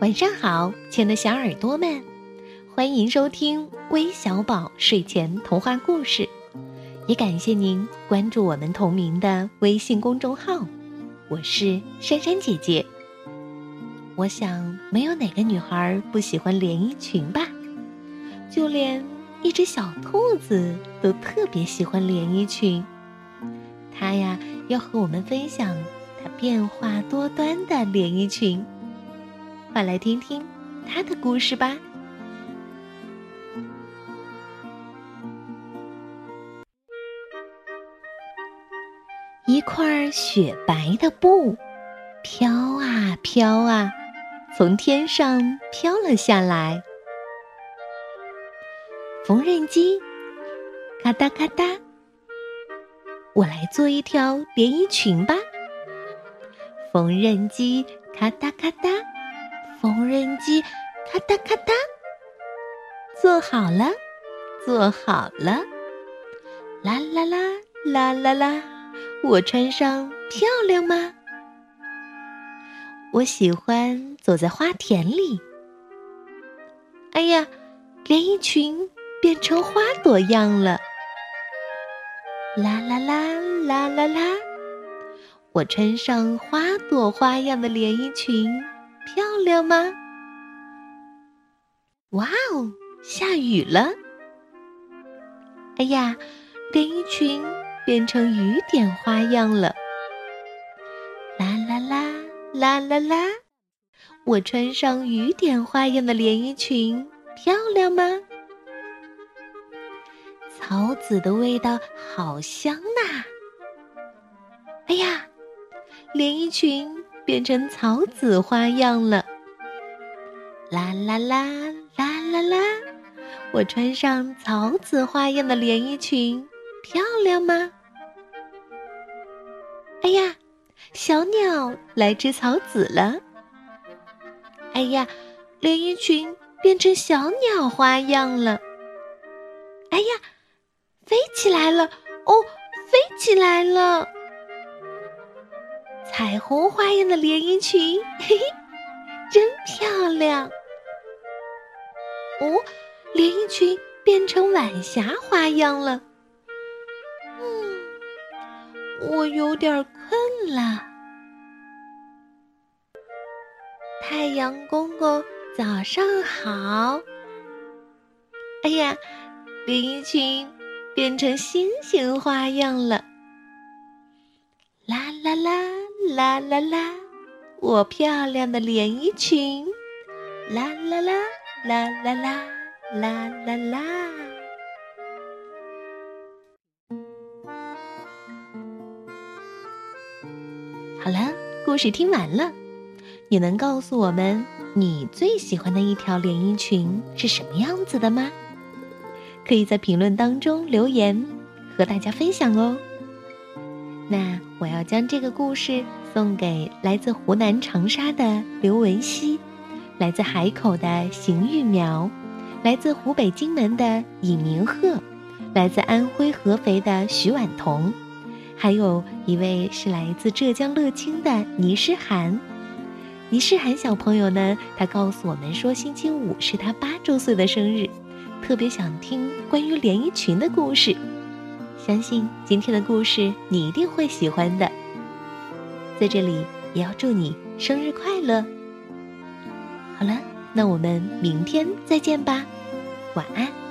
晚上好，亲爱的小耳朵们，欢迎收听微小宝睡前童话故事，也感谢您关注我们同名的微信公众号。我是珊珊姐姐。我想，没有哪个女孩不喜欢连衣裙吧？就连一只小兔子都特别喜欢连衣裙。它呀，要和我们分享它变化多端的连衣裙。快来听听他的故事吧。一块雪白的布飘啊飘啊，从天上飘了下来。缝纫机咔哒咔哒，我来做一条连衣裙吧。缝纫机咔哒咔哒。缝纫机咔哒咔哒，做好了，做好了，啦啦啦啦啦啦，我穿上漂亮吗？我喜欢走在花田里。哎呀，连衣裙变成花朵样了，啦啦啦啦啦啦，我穿上花朵花样的连衣裙。漂亮吗？哇哦，下雨了！哎呀，连衣裙变成雨点花样了。啦啦啦啦啦啦，我穿上雨点花样的连衣裙，漂亮吗？草籽的味道好香呐！哎呀，连衣裙。变成草籽花样了，啦啦啦啦啦啦！我穿上草籽花样的连衣裙，漂亮吗？哎呀，小鸟来吃草籽了。哎呀，连衣裙变成小鸟花样了。哎呀，飞起来了！哦，飞起来了！彩虹花样的连衣裙，嘿嘿，真漂亮！哦，连衣裙变成晚霞花样了。嗯，我有点困了。太阳公公，早上好！哎呀，连衣裙变成星星花样了。啦啦啦！啦啦，我漂亮的连衣裙，啦啦啦啦啦啦啦啦啦。好了，故事听完了，你能告诉我们你最喜欢的一条连衣裙是什么样子的吗？可以在评论当中留言，和大家分享哦。那我要将这个故事送给来自湖南长沙的刘文熙，来自海口的邢玉苗，来自湖北荆门的尹明鹤，来自安徽合肥的徐婉彤，还有一位是来自浙江乐清的倪诗涵。倪诗涵小朋友呢，他告诉我们说，星期五是他八周岁的生日，特别想听关于连衣裙的故事。相信今天的故事你一定会喜欢的，在这里也要祝你生日快乐。好了，那我们明天再见吧，晚安。